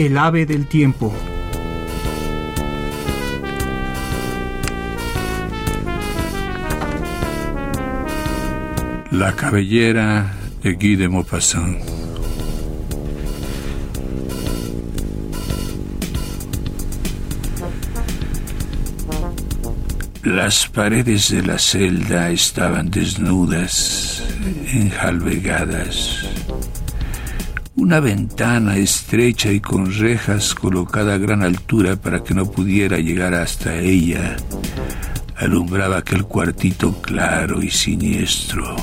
El ave del tiempo. La cabellera de Guy de Maupassant. Las paredes de la celda estaban desnudas, enjalbegadas. Una ventana estrecha y con rejas colocada a gran altura para que no pudiera llegar hasta ella alumbraba aquel cuartito claro y siniestro.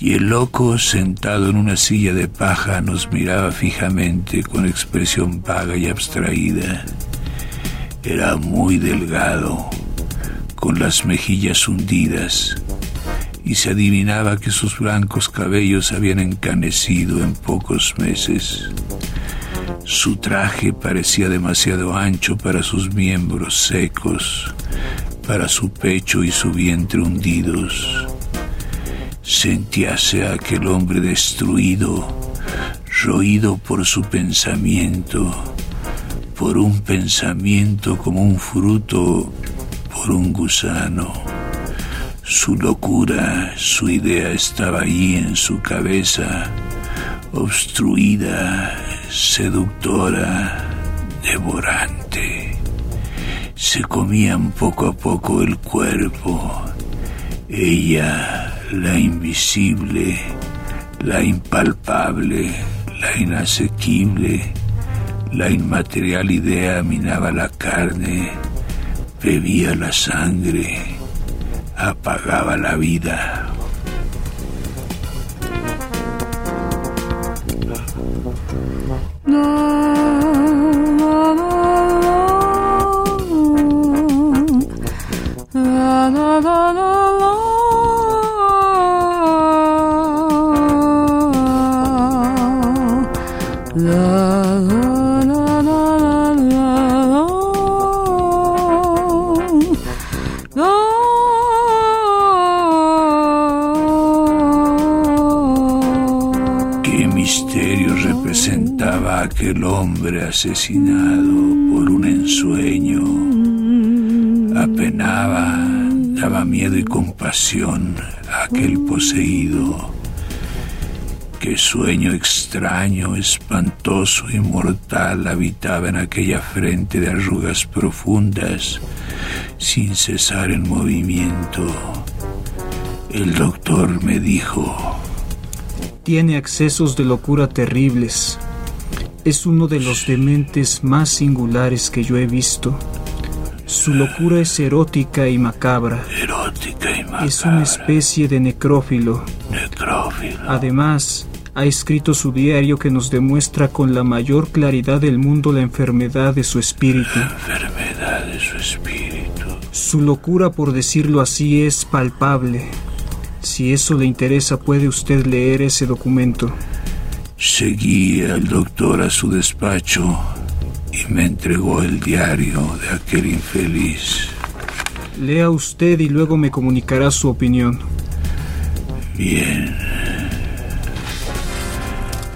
Y el loco, sentado en una silla de paja, nos miraba fijamente con expresión vaga y abstraída. Era muy delgado, con las mejillas hundidas, y se adivinaba que sus blancos cabellos habían encanecido en pocos meses. Su traje parecía demasiado ancho para sus miembros secos, para su pecho y su vientre hundidos. Sentíase aquel hombre destruido, roído por su pensamiento, por un pensamiento como un fruto por un gusano. Su locura, su idea estaba allí en su cabeza, obstruida, seductora, devorante. Se comían poco a poco el cuerpo. Ella, la invisible, la impalpable, la inasequible, la inmaterial idea minaba la carne, bebía la sangre, apagaba la vida. Qué aquel hombre asesinado por un ensueño. Apenaba, daba miedo y compasión a aquel poseído. Qué sueño extraño, espantoso y mortal habitaba en aquella frente de arrugas profundas, sin cesar en movimiento. El doctor me dijo, Tiene accesos de locura terribles. Es uno de los dementes más singulares que yo he visto. Su locura es erótica y macabra. erótica y macabra, Es una especie de necrófilo. necrófilo. Además, ha escrito su diario que nos demuestra con la mayor claridad del mundo la enfermedad de su espíritu. enfermedad de su espíritu. Su locura, por decirlo así, es palpable. Si eso le interesa, puede usted leer ese documento. Seguí al doctor a su despacho y me entregó el diario de aquel infeliz. Lea usted y luego me comunicará su opinión. Bien.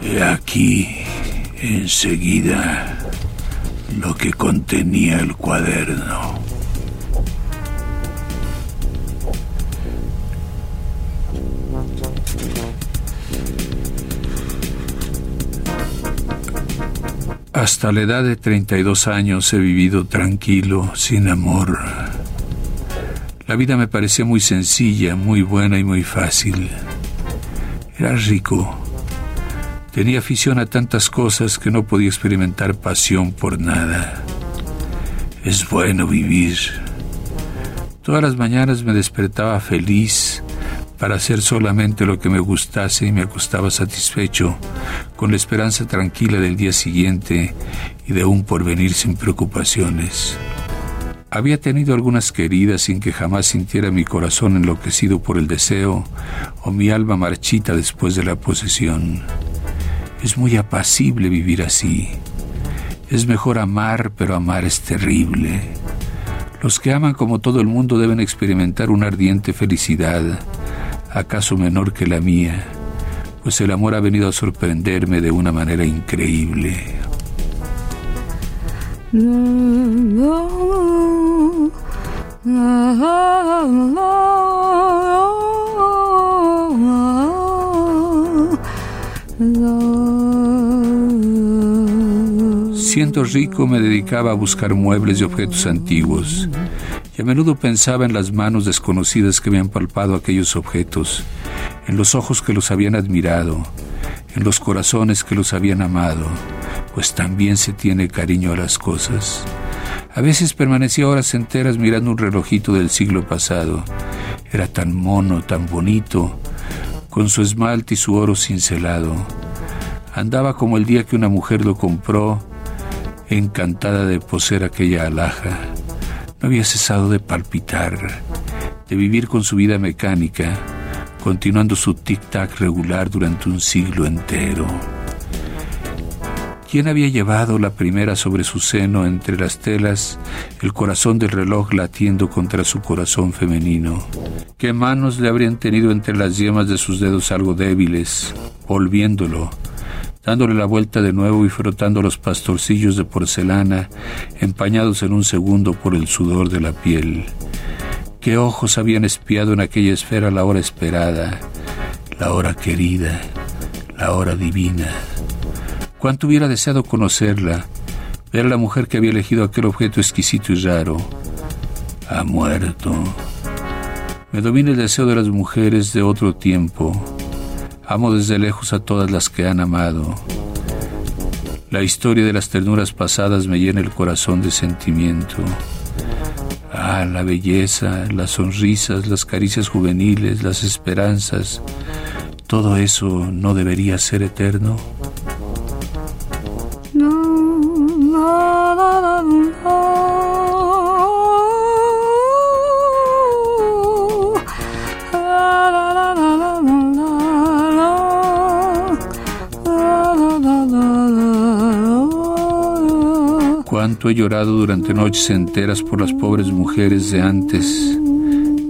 He aquí enseguida lo que contenía el cuaderno. Hasta la edad de 32 años he vivido tranquilo, sin amor. La vida me parecía muy sencilla, muy buena y muy fácil. Era rico. Tenía afición a tantas cosas que no podía experimentar pasión por nada. Es bueno vivir. Todas las mañanas me despertaba feliz para hacer solamente lo que me gustase y me acostaba satisfecho, con la esperanza tranquila del día siguiente y de un porvenir sin preocupaciones. Había tenido algunas queridas sin que jamás sintiera mi corazón enloquecido por el deseo o mi alma marchita después de la posesión. Es muy apacible vivir así. Es mejor amar, pero amar es terrible. Los que aman como todo el mundo deben experimentar una ardiente felicidad, acaso menor que la mía, pues el amor ha venido a sorprenderme de una manera increíble. Siendo rico me dedicaba a buscar muebles y objetos antiguos, y a menudo pensaba en las manos desconocidas que habían palpado aquellos objetos, en los ojos que los habían admirado, en los corazones que los habían amado, pues también se tiene cariño a las cosas. A veces permanecía horas enteras mirando un relojito del siglo pasado. Era tan mono, tan bonito, con su esmalte y su oro cincelado. Andaba como el día que una mujer lo compró encantada de poseer aquella alhaja. No había cesado de palpitar, de vivir con su vida mecánica, continuando su tic-tac regular durante un siglo entero. ¿Quién había llevado la primera sobre su seno entre las telas, el corazón del reloj latiendo contra su corazón femenino? ¿Qué manos le habrían tenido entre las yemas de sus dedos algo débiles, volviéndolo, dándole la vuelta de nuevo y frotando los pastorcillos de porcelana, empañados en un segundo por el sudor de la piel. ¿Qué ojos habían espiado en aquella esfera la hora esperada, la hora querida, la hora divina? ¿Cuánto hubiera deseado conocerla, ver a la mujer que había elegido aquel objeto exquisito y raro? Ha muerto. Me domina el deseo de las mujeres de otro tiempo, Amo desde lejos a todas las que han amado. La historia de las ternuras pasadas me llena el corazón de sentimiento. Ah, la belleza, las sonrisas, las caricias juveniles, las esperanzas, todo eso no debería ser eterno. He llorado durante noches enteras por las pobres mujeres de antes,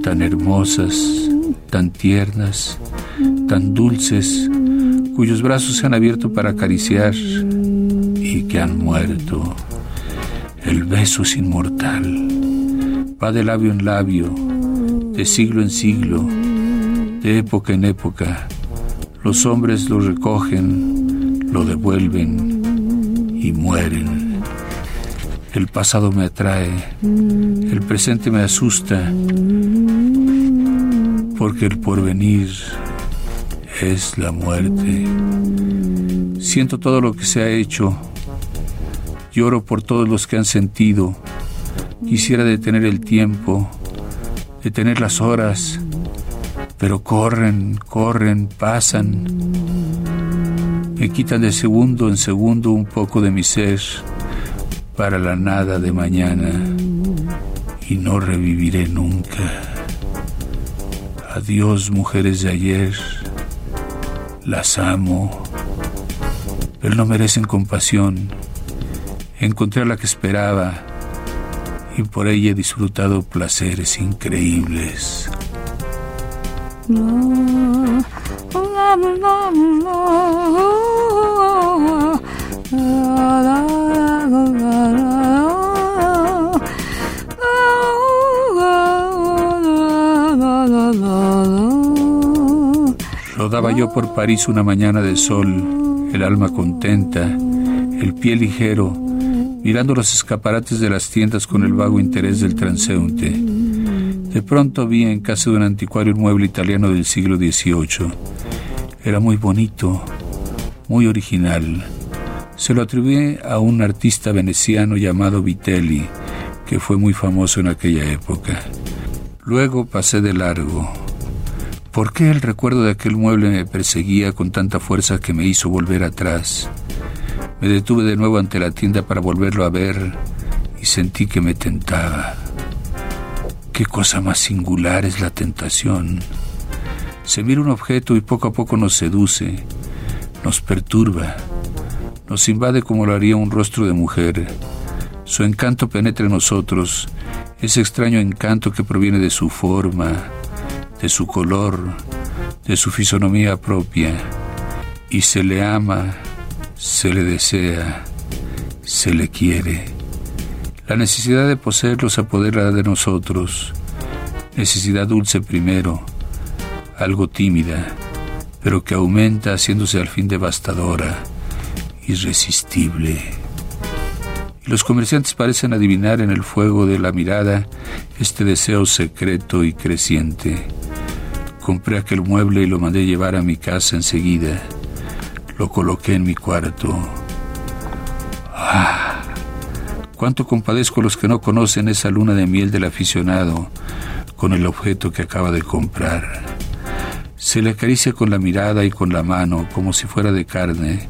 tan hermosas, tan tiernas, tan dulces, cuyos brazos se han abierto para acariciar y que han muerto. El beso es inmortal, va de labio en labio, de siglo en siglo, de época en época. Los hombres lo recogen, lo devuelven y mueren. El pasado me atrae, el presente me asusta, porque el porvenir es la muerte. Siento todo lo que se ha hecho, lloro por todos los que han sentido. Quisiera detener el tiempo, detener las horas, pero corren, corren, pasan. Me quitan de segundo en segundo un poco de mi ser para la nada de mañana y no reviviré nunca. Adiós mujeres de ayer, las amo, pero no merecen compasión. Encontré a la que esperaba y por ella he disfrutado placeres increíbles. Rodaba yo por París una mañana de sol, el alma contenta, el pie ligero, mirando los escaparates de las tiendas con el vago interés del transeúnte. De pronto vi en casa de un anticuario un mueble italiano del siglo XVIII. Era muy bonito, muy original se lo atribuye a un artista veneciano llamado Vitelli, que fue muy famoso en aquella época. Luego pasé de largo. ¿Por qué el recuerdo de aquel mueble me perseguía con tanta fuerza que me hizo volver atrás? Me detuve de nuevo ante la tienda para volverlo a ver y sentí que me tentaba. Qué cosa más singular es la tentación. Se mira un objeto y poco a poco nos seduce, nos perturba, nos invade como lo haría un rostro de mujer. Su encanto penetra en nosotros, ese extraño encanto que proviene de su forma, de su color, de su fisonomía propia, y se le ama, se le desea, se le quiere. La necesidad de poseerlos apodera de nosotros, necesidad dulce primero, algo tímida, pero que aumenta haciéndose al fin devastadora, irresistible. Los comerciantes parecen adivinar en el fuego de la mirada este deseo secreto y creciente. Compré aquel mueble y lo mandé llevar a mi casa enseguida. Lo coloqué en mi cuarto. ¡Ah! Cuánto compadezco a los que no conocen esa luna de miel del aficionado con el objeto que acaba de comprar. Se le acaricia con la mirada y con la mano como si fuera de carne.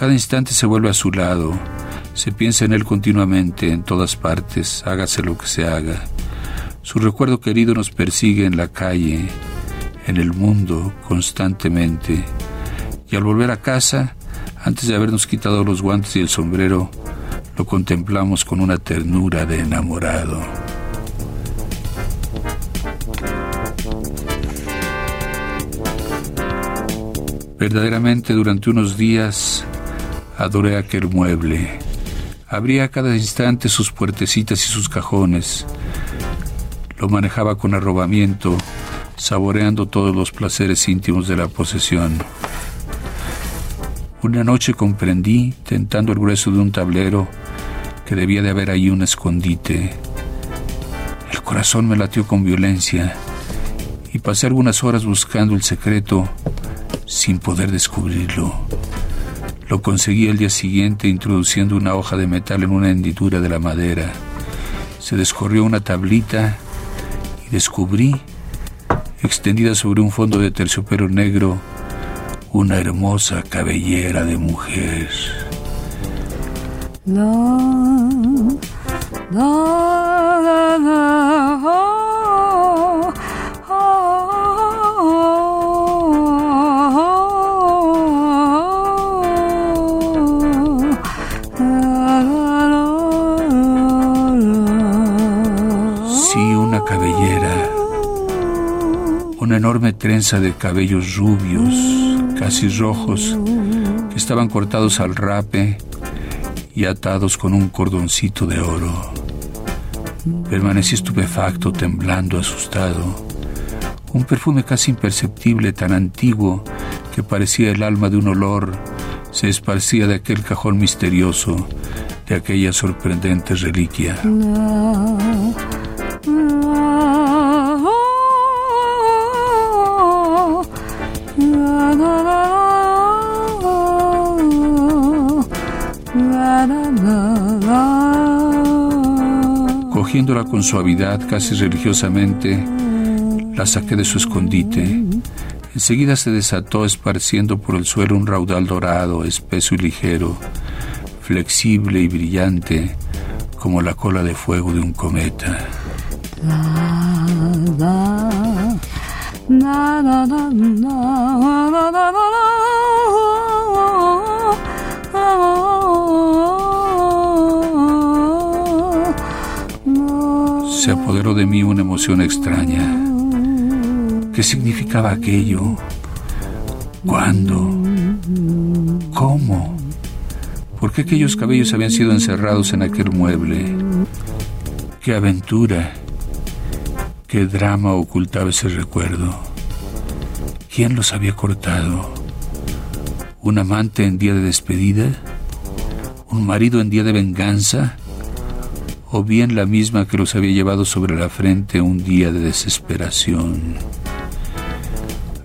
Cada instante se vuelve a su lado. Se piensa en él continuamente, en todas partes, hágase lo que se haga. Su recuerdo querido nos persigue en la calle, en el mundo, constantemente. Y al volver a casa, antes de habernos quitado los guantes y el sombrero, lo contemplamos con una ternura de enamorado. Verdaderamente durante unos días adoré aquel mueble. Abría a cada instante sus puertecitas y sus cajones. Lo manejaba con arrobamiento, saboreando todos los placeres íntimos de la posesión. Una noche comprendí, tentando el grueso de un tablero, que debía de haber ahí un escondite. El corazón me latió con violencia y pasé algunas horas buscando el secreto sin poder descubrirlo. Lo conseguí el día siguiente introduciendo una hoja de metal en una hendidura de la madera. Se descorrió una tablita y descubrí, extendida sobre un fondo de terciopelo negro, una hermosa cabellera de mujer. Sí, una enorme trenza de cabellos rubios, casi rojos, que estaban cortados al rape y atados con un cordoncito de oro. Permanecí estupefacto, temblando, asustado. Un perfume casi imperceptible, tan antiguo que parecía el alma de un olor, se esparcía de aquel cajón misterioso, de aquella sorprendente reliquia. Con suavidad, casi religiosamente, la saqué de su escondite. Enseguida se desató esparciendo por el suelo un raudal dorado, espeso y ligero, flexible y brillante, como la cola de fuego de un cometa. De mí una emoción extraña. ¿Qué significaba aquello? ¿Cuándo? ¿Cómo? ¿Por qué aquellos cabellos habían sido encerrados en aquel mueble? ¿Qué aventura? ¿Qué drama ocultaba ese recuerdo? ¿Quién los había cortado? ¿Un amante en día de despedida? ¿Un marido en día de venganza? ¿O bien la misma que los había llevado sobre la frente un día de desesperación?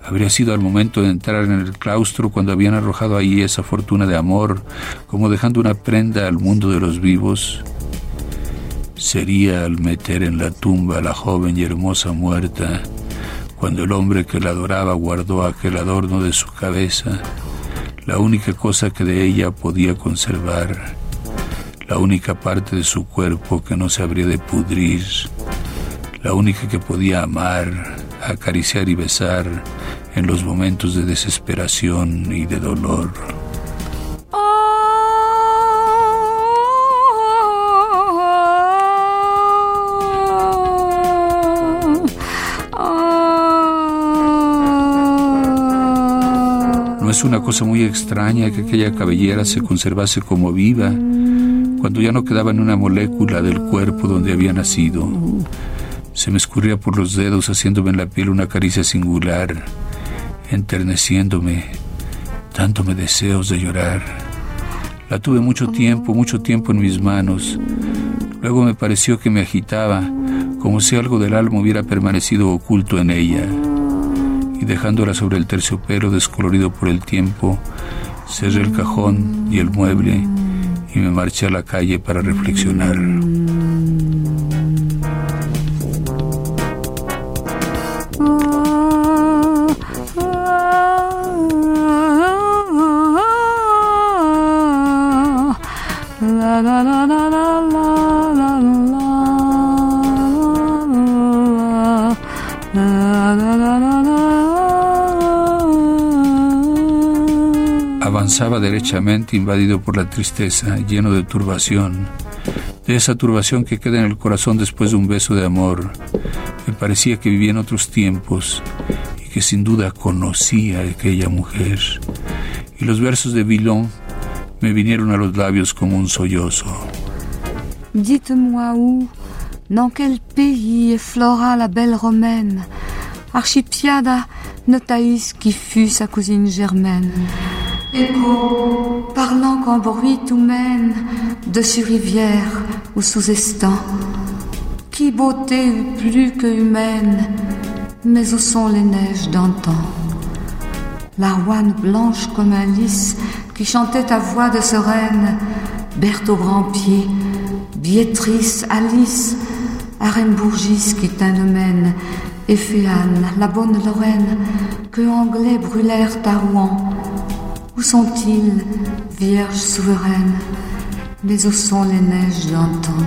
Habría sido al momento de entrar en el claustro cuando habían arrojado ahí esa fortuna de amor, como dejando una prenda al mundo de los vivos. Sería al meter en la tumba a la joven y hermosa muerta, cuando el hombre que la adoraba guardó aquel adorno de su cabeza, la única cosa que de ella podía conservar, la única parte de su cuerpo que no se habría de pudrir, la única que podía amar, acariciar y besar en los momentos de desesperación y de dolor. No es una cosa muy extraña que aquella cabellera se conservase como viva cuando ya no quedaba en una molécula del cuerpo donde había nacido. Se me escurría por los dedos haciéndome en la piel una caricia singular, enterneciéndome, dándome deseos de llorar. La tuve mucho tiempo, mucho tiempo en mis manos. Luego me pareció que me agitaba, como si algo del alma hubiera permanecido oculto en ella y dejándola sobre el terciopelo descolorido por el tiempo, cerré el cajón y el mueble y me marché a la calle para reflexionar. Avanzaba derechamente invadido por la tristeza, lleno de turbación, de esa turbación que queda en el corazón después de un beso de amor. Me parecía que vivía en otros tiempos y que sin duda conocía a aquella mujer. Y los versos de Villon me vinieron a los labios como un sollozo. Dites-moi où, dans quel pays effleura la belle romaine, Archipiada Notaïs qui fut sa cousine germaine. Écho, parlant qu'en bruit tout mène, dessus rivière ou sous estan. Qui beauté eût plus que humaine, mais où sont les neiges d'antan? L'arouane blanche comme un lys qui chantait à voix de sereine, Berthe au grand pied, Biétrice, Alice, Arembourgis qui t'innomène, et Féane, la bonne Lorraine, que Anglais brûlèrent à Rouen. Où sont-ils, vierges souveraines Mais où sont les neiges d'antan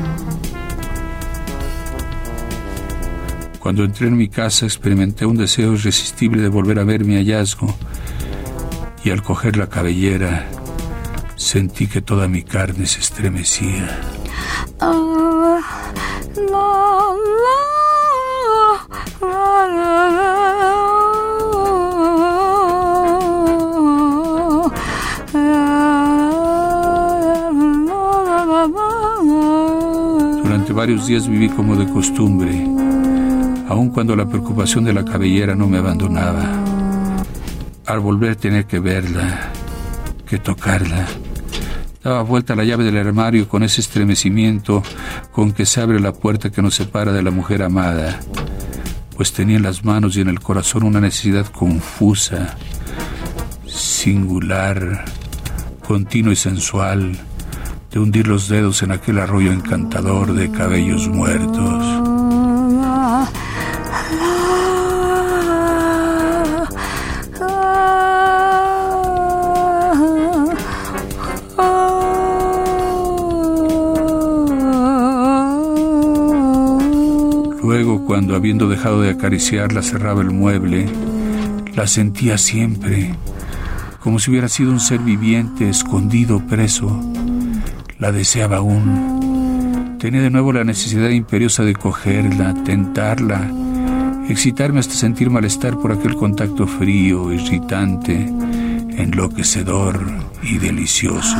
Cuando entré en mi casa experimenté un deseo irresistible de volver a ver mi hallazgo y al coger la cabellera sentí que toda mi carne se estremecía. Ah, Varios días viví como de costumbre, aun cuando la preocupación de la cabellera no me abandonaba. Al volver tenía que verla, que tocarla. Daba vuelta la llave del armario con ese estremecimiento con que se abre la puerta que nos separa de la mujer amada, pues tenía en las manos y en el corazón una necesidad confusa, singular, continua y sensual de hundir los dedos en aquel arroyo encantador de cabellos muertos. Luego, cuando habiendo dejado de acariciarla cerraba el mueble, la sentía siempre, como si hubiera sido un ser viviente, escondido, preso la deseaba aún. Tenía de nuevo la necesidad imperiosa de cogerla, tentarla, excitarme hasta sentir malestar por aquel contacto frío, irritante, enloquecedor y delicioso.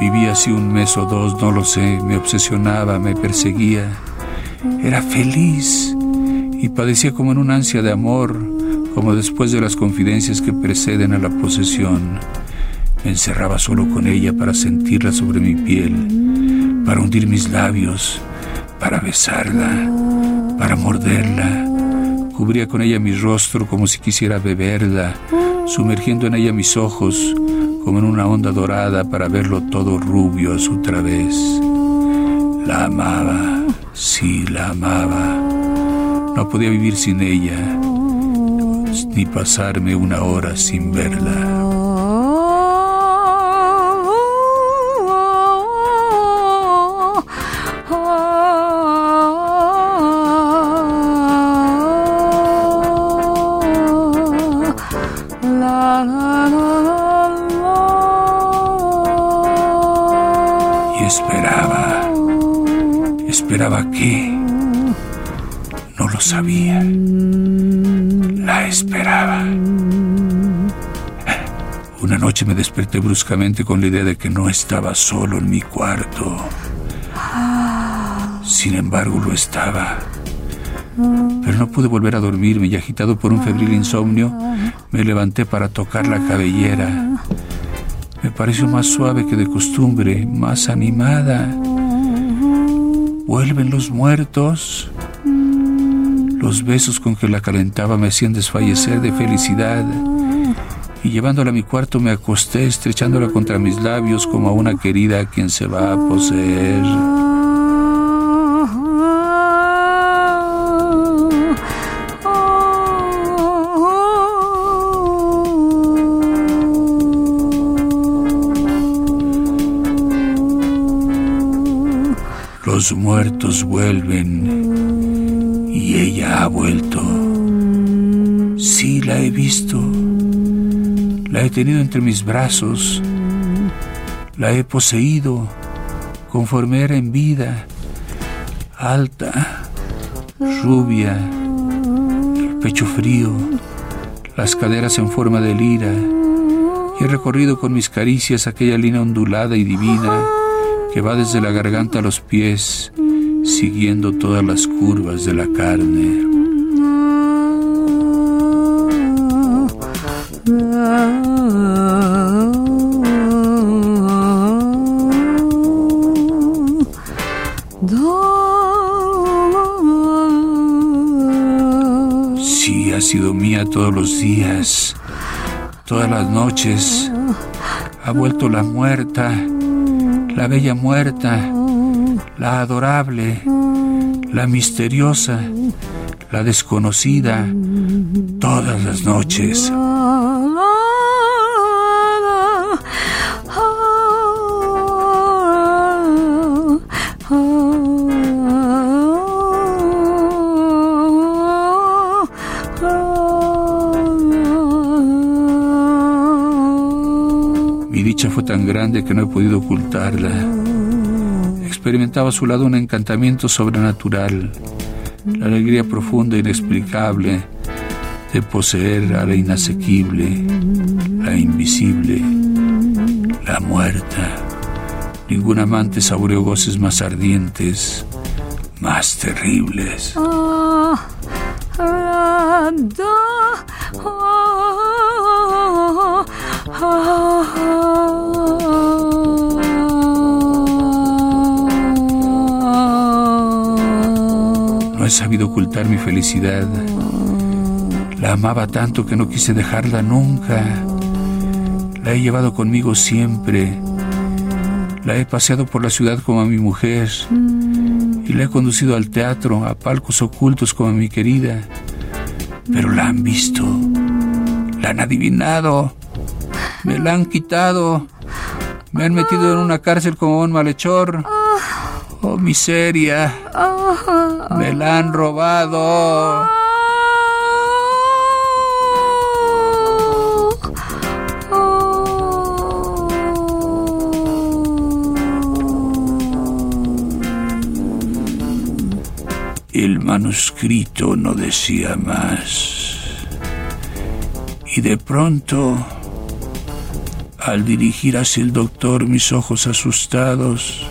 Vivía así un mes o dos, no lo sé, me obsesionaba, me perseguía. Era feliz y padecía como en un ansia de amor, como después de las confidencias que preceden a la posesión. Me encerraba solo con ella para sentirla sobre mi piel, para hundir mis labios, para besarla, para morderla. Cubría con ella mi rostro como si quisiera beberla, sumergiendo en ella mis ojos, como en una onda dorada para verlo todo rubio a su través. La amaba, sí, la amaba. No podía vivir sin ella, ni pasarme una hora sin verla. Esperaba, esperaba que lo sabía. La esperaba. Una noche me desperté bruscamente con la idea de que no estaba solo en mi cuarto. Sin embargo, lo estaba. Pero no pude volver a dormirme y agitado por un febril insomnio, me levanté para tocar la cabellera. Me pareció más suave que de costumbre, más animada. Vuelven los muertos. Los besos con que la calentaba me hacían desfallecer de felicidad. Y llevándola a mi cuarto me acosté estrechándola contra mis labios como a una querida a quien se va a poseer. Los muertos vuelven ella ha vuelto. Sí, la he visto. La he tenido entre mis brazos. La he poseído conforme era en vida. Alta, rubia, el pecho frío, las caderas en forma de lira. Y he recorrido con mis caricias aquella línea ondulada y divina que va desde la garganta a los pies, siguiendo todas las curvas de la carne. Sí, ha sido mía todos los días, todas las noches. Ha vuelto la muerta la bella muerta, la adorable, la misteriosa, la desconocida, todas las noches. Mi dicha fue tan grande que no he podido ocultarla. Experimentaba a su lado un encantamiento sobrenatural, la alegría profunda e inexplicable de poseer a la inasequible, la invisible, la muerta. Ningún amante saboreó goces más ardientes, más terribles. He sabido ocultar mi felicidad. La amaba tanto que no quise dejarla nunca. La he llevado conmigo siempre. La he paseado por la ciudad como a mi mujer. Y la he conducido al teatro, a palcos ocultos como a mi querida. Pero la han visto. La han adivinado. Me la han quitado. Me han metido en una cárcel como un malhechor. Oh, miseria. Me la han robado. El manuscrito no decía más. Y de pronto, al dirigir hacia el doctor mis ojos asustados,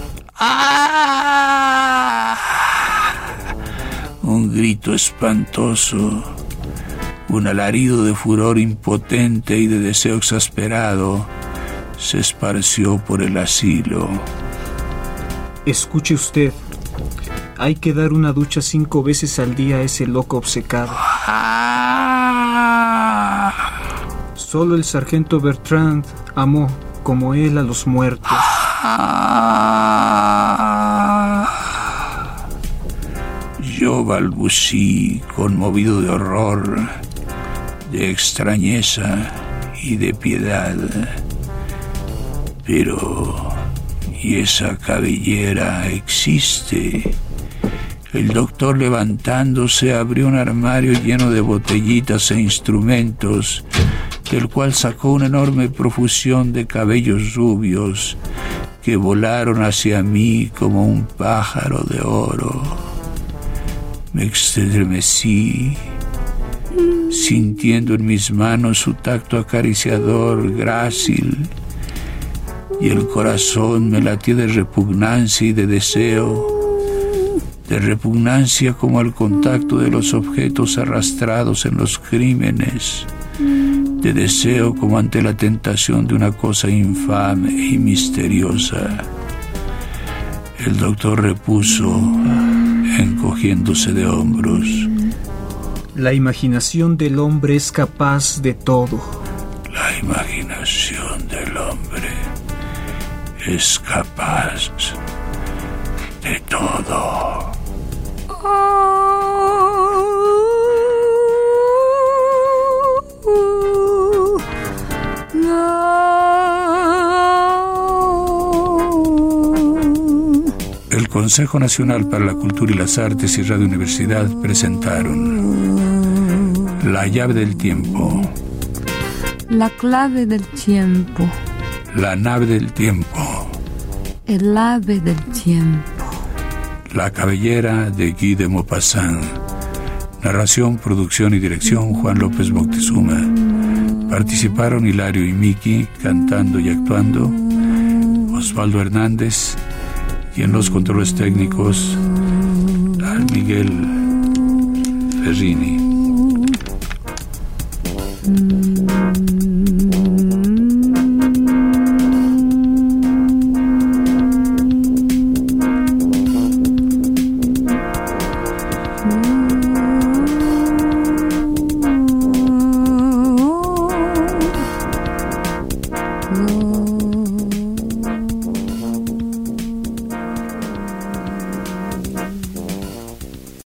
grito espantoso, un alarido de furor impotente y de deseo exasperado se esparció por el asilo. Escuche usted. Hay que dar una ducha cinco veces al día a ese loco obcecado. ¡Ah! Solo el sargento Bertrand amó como él a los muertos. Balbucí, conmovido de horror, de extrañeza y de piedad. Pero, ¿y esa cabellera existe? El doctor levantándose abrió un armario lleno de botellitas e instrumentos, del cual sacó una enorme profusión de cabellos rubios que volaron hacia mí como un pájaro de oro. Me estremecí, sintiendo en mis manos su tacto acariciador, grácil, y el corazón me latía de repugnancia y de deseo de repugnancia como al contacto de los objetos arrastrados en los crímenes, de deseo como ante la tentación de una cosa infame y misteriosa. El doctor repuso, encogiéndose de hombros. La imaginación del hombre es capaz de todo. La imaginación del hombre es capaz de todo. El Consejo Nacional para la Cultura y las Artes y Radio Universidad presentaron La llave del tiempo. La clave del tiempo. La nave del tiempo. El ave del tiempo. La cabellera de Guy de Maupassant. Narración, producción y dirección Juan López Moctezuma. Participaron Hilario y Miki cantando y actuando. Osvaldo Hernández y en los controles técnicos al Miguel Ferrini.